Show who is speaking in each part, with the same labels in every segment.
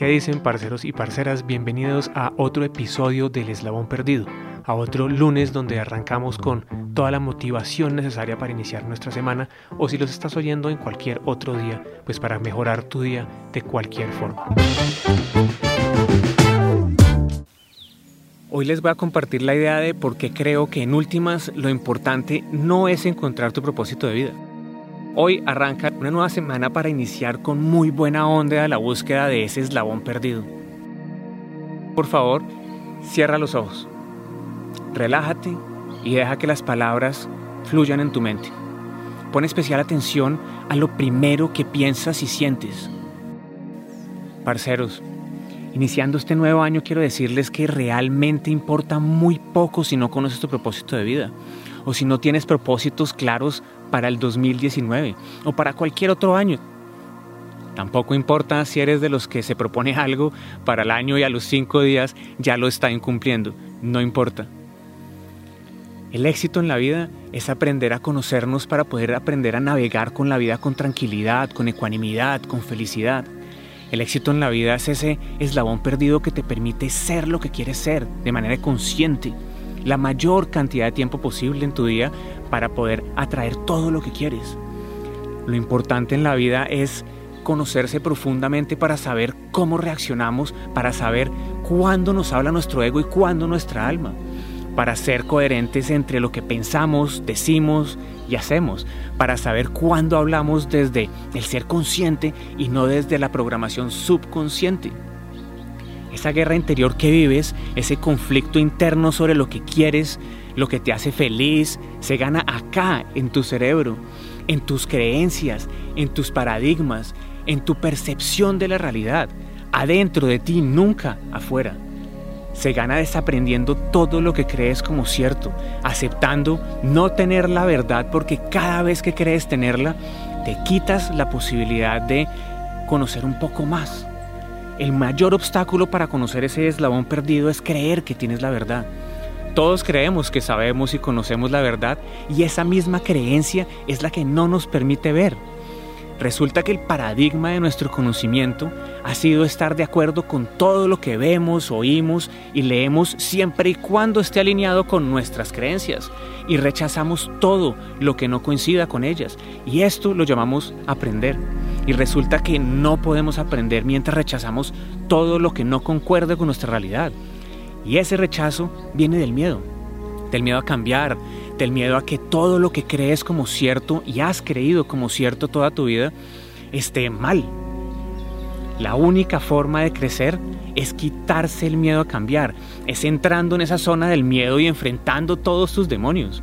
Speaker 1: ¿Qué dicen parceros y parceras? Bienvenidos a otro episodio del Eslabón Perdido, a otro lunes donde arrancamos con toda la motivación necesaria para iniciar nuestra semana o si los estás oyendo en cualquier otro día, pues para mejorar tu día de cualquier forma. Hoy les voy a compartir la idea de por qué creo que en últimas lo importante no es encontrar tu propósito de vida Hoy arranca una nueva semana para iniciar con muy buena onda la búsqueda de ese eslabón perdido. Por favor, cierra los ojos, relájate y deja que las palabras fluyan en tu mente. Pon especial atención a lo primero que piensas y sientes. Parceros, iniciando este nuevo año quiero decirles que realmente importa muy poco si no conoces tu propósito de vida o si no tienes propósitos claros para el 2019 o para cualquier otro año. Tampoco importa si eres de los que se propone algo para el año y a los cinco días ya lo está incumpliendo. No importa. El éxito en la vida es aprender a conocernos para poder aprender a navegar con la vida con tranquilidad, con ecuanimidad, con felicidad. El éxito en la vida es ese eslabón perdido que te permite ser lo que quieres ser de manera consciente la mayor cantidad de tiempo posible en tu día para poder atraer todo lo que quieres. Lo importante en la vida es conocerse profundamente para saber cómo reaccionamos, para saber cuándo nos habla nuestro ego y cuándo nuestra alma, para ser coherentes entre lo que pensamos, decimos y hacemos, para saber cuándo hablamos desde el ser consciente y no desde la programación subconsciente. Esa guerra interior que vives, ese conflicto interno sobre lo que quieres, lo que te hace feliz, se gana acá, en tu cerebro, en tus creencias, en tus paradigmas, en tu percepción de la realidad, adentro de ti, nunca afuera. Se gana desaprendiendo todo lo que crees como cierto, aceptando no tener la verdad porque cada vez que crees tenerla, te quitas la posibilidad de conocer un poco más el mayor obstáculo para conocer ese eslabón perdido es creer que tienes la verdad. Todos creemos que sabemos y conocemos la verdad y esa misma creencia es la que no nos permite ver. Resulta que el paradigma de nuestro conocimiento ha sido estar de acuerdo con todo lo que vemos, oímos y leemos siempre y cuando esté alineado con nuestras creencias y rechazamos todo lo que no coincida con ellas y esto lo llamamos aprender. Y resulta que no podemos aprender mientras rechazamos todo lo que no concuerde con nuestra realidad. Y ese rechazo viene del miedo, del miedo a cambiar, del miedo a que todo lo que crees como cierto y has creído como cierto toda tu vida esté mal. La única forma de crecer es quitarse el miedo a cambiar, es entrando en esa zona del miedo y enfrentando todos tus demonios.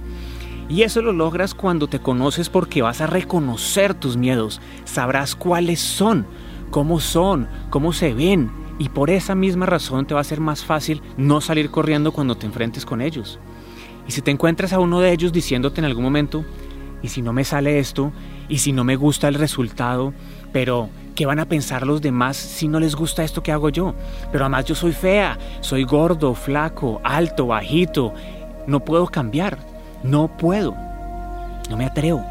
Speaker 1: Y eso lo logras cuando te conoces porque vas a reconocer tus miedos, sabrás cuáles son, cómo son, cómo se ven, y por esa misma razón te va a ser más fácil no salir corriendo cuando te enfrentes con ellos. Y si te encuentras a uno de ellos diciéndote en algún momento, ¿y si no me sale esto? ¿Y si no me gusta el resultado? Pero, ¿qué van a pensar los demás si no les gusta esto que hago yo? Pero además yo soy fea, soy gordo, flaco, alto, bajito, no puedo cambiar. No puedo. No me atrevo.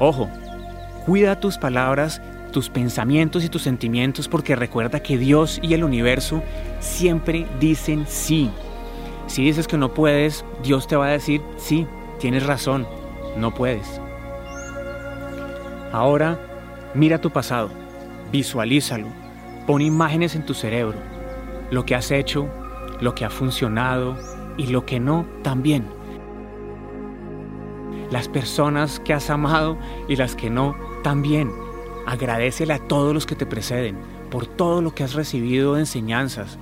Speaker 1: Ojo, cuida tus palabras, tus pensamientos y tus sentimientos porque recuerda que Dios y el universo siempre dicen sí. Si dices que no puedes, Dios te va a decir, sí, tienes razón, no puedes. Ahora, mira tu pasado, visualízalo, pon imágenes en tu cerebro, lo que has hecho, lo que ha funcionado y lo que no también las personas que has amado y las que no también. Agradecele a todos los que te preceden por todo lo que has recibido de enseñanzas.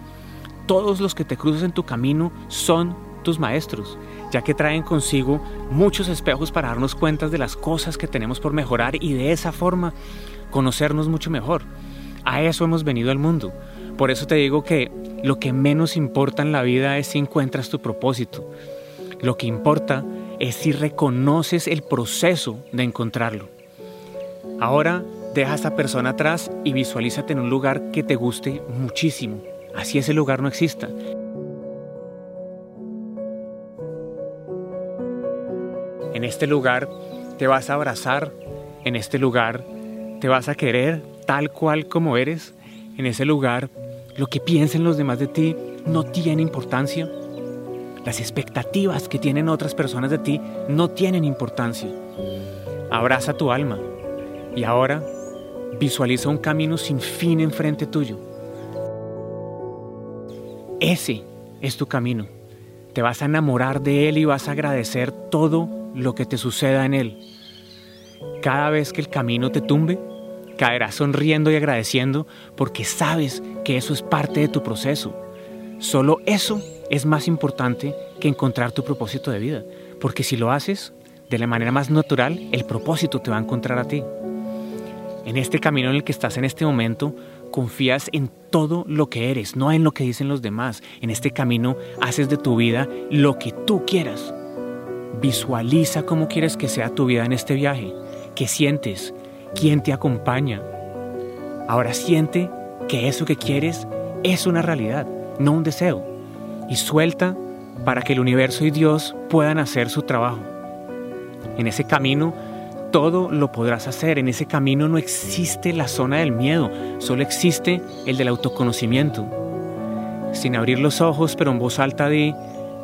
Speaker 1: Todos los que te cruzas en tu camino son tus maestros, ya que traen consigo muchos espejos para darnos cuenta de las cosas que tenemos por mejorar y de esa forma conocernos mucho mejor. A eso hemos venido al mundo. Por eso te digo que lo que menos importa en la vida es si encuentras tu propósito. Lo que importa es si reconoces el proceso de encontrarlo. Ahora deja a esta persona atrás y visualízate en un lugar que te guste muchísimo. Así ese lugar no exista. En este lugar te vas a abrazar, en este lugar te vas a querer tal cual como eres, en ese lugar, lo que piensen los demás de ti no tiene importancia. Las expectativas que tienen otras personas de ti no tienen importancia. Abraza tu alma y ahora visualiza un camino sin fin enfrente tuyo. Ese es tu camino. Te vas a enamorar de él y vas a agradecer todo lo que te suceda en él. Cada vez que el camino te tumbe, caerás sonriendo y agradeciendo porque sabes que eso es parte de tu proceso. Solo eso es más importante que encontrar tu propósito de vida, porque si lo haces de la manera más natural, el propósito te va a encontrar a ti. En este camino en el que estás en este momento, confías en todo lo que eres, no en lo que dicen los demás. En este camino haces de tu vida lo que tú quieras. Visualiza cómo quieres que sea tu vida en este viaje. ¿Qué sientes? ¿Quién te acompaña? Ahora siente que eso que quieres es una realidad, no un deseo. Y suelta para que el universo y Dios puedan hacer su trabajo. En ese camino todo lo podrás hacer. En ese camino no existe la zona del miedo, solo existe el del autoconocimiento. Sin abrir los ojos, pero en voz alta de,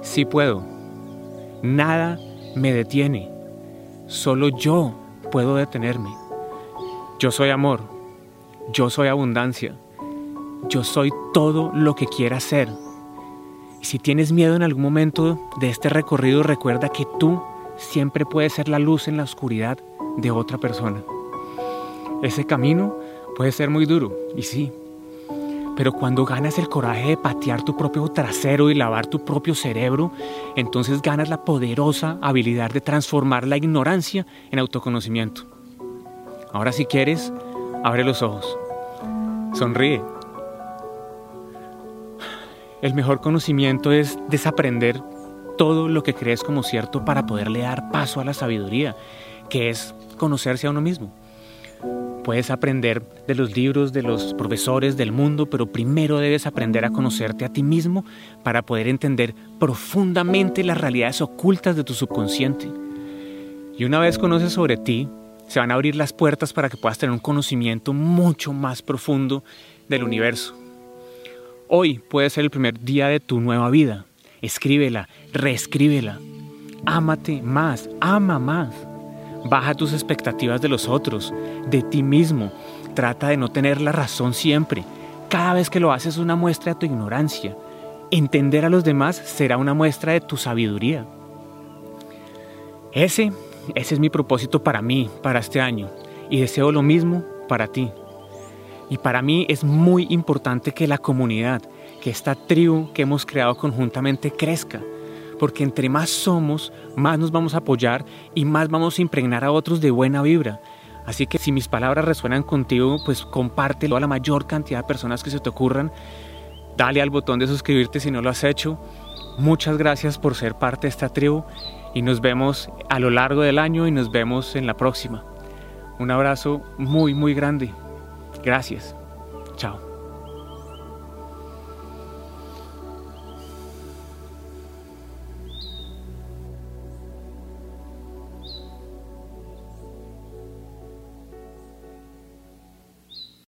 Speaker 1: sí puedo. Nada me detiene. Solo yo puedo detenerme. Yo soy amor. Yo soy abundancia. Yo soy todo lo que quiera ser. Y si tienes miedo en algún momento de este recorrido, recuerda que tú siempre puedes ser la luz en la oscuridad de otra persona. Ese camino puede ser muy duro, y sí, pero cuando ganas el coraje de patear tu propio trasero y lavar tu propio cerebro, entonces ganas la poderosa habilidad de transformar la ignorancia en autoconocimiento. Ahora si quieres, abre los ojos. Sonríe. El mejor conocimiento es desaprender todo lo que crees como cierto para poderle dar paso a la sabiduría, que es conocerse a uno mismo. Puedes aprender de los libros, de los profesores del mundo, pero primero debes aprender a conocerte a ti mismo para poder entender profundamente las realidades ocultas de tu subconsciente. Y una vez conoces sobre ti, se van a abrir las puertas para que puedas tener un conocimiento mucho más profundo del universo. Hoy puede ser el primer día de tu nueva vida. Escríbela, reescríbela. Ámate más, ama más. Baja tus expectativas de los otros, de ti mismo. Trata de no tener la razón siempre. Cada vez que lo haces es una muestra de tu ignorancia. Entender a los demás será una muestra de tu sabiduría. Ese, ese es mi propósito para mí, para este año. Y deseo lo mismo para ti. Y para mí es muy importante que la comunidad, que esta tribu que hemos creado conjuntamente crezca porque entre más somos, más nos vamos a apoyar y más vamos a impregnar a otros de buena vibra. Así que si mis palabras resuenan contigo, pues compártelo a la mayor cantidad de personas que se te ocurran. Dale al botón de suscribirte si no lo has hecho. Muchas gracias por ser parte de esta tribu y nos vemos a lo largo del año y nos vemos en la próxima. Un abrazo muy, muy grande. Gracias.